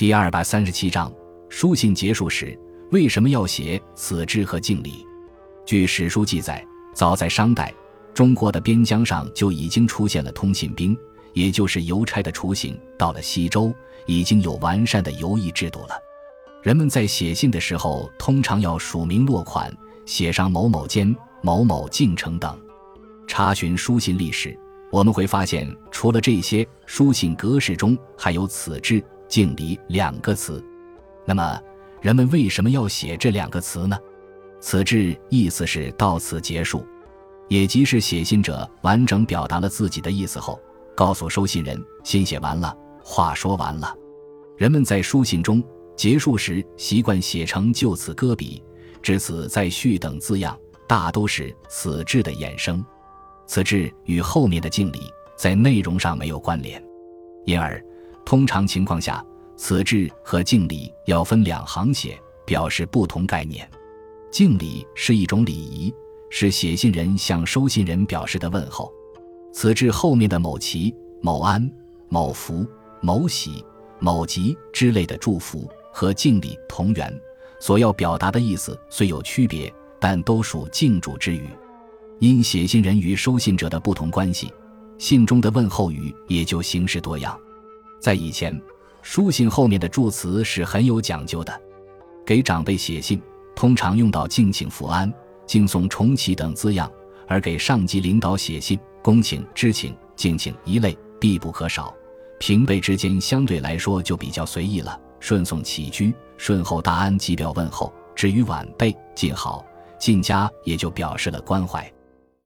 第二百三十七章书信结束时为什么要写此志和敬礼？据史书记载，早在商代，中国的边疆上就已经出现了通信兵，也就是邮差的雏形。到了西周，已经有完善的邮驿制度了。人们在写信的时候，通常要署名落款，写上某某间、某某进城等。查询书信历史，我们会发现，除了这些，书信格式中还有“此志”“敬礼”两个词。那么，人们为什么要写这两个词呢？“此志”意思是到此结束，也即是写信者完整表达了自己的意思后，告诉收信人信写完了，话说完了。人们在书信中结束时习惯写成“就此搁笔”“至此再续”等字样，大都是“此志”的衍生。此志与后面的敬礼在内容上没有关联，因而通常情况下，此志和敬礼要分两行写，表示不同概念。敬礼是一种礼仪，是写信人向收信人表示的问候。此志后面的某齐、某安、某福、某喜、某吉之类的祝福和敬礼同源，所要表达的意思虽有区别，但都属敬主之语。因写信人与收信者的不同关系，信中的问候语也就形式多样。在以前，书信后面的祝词是很有讲究的。给长辈写信，通常用到敬请福安、敬送重启等字样；而给上级领导写信，恭请、知请、敬请一类必不可少。平辈之间相对来说就比较随意了，顺送起居、顺后大安即表问候。至于晚辈，敬好、敬家，也就表示了关怀。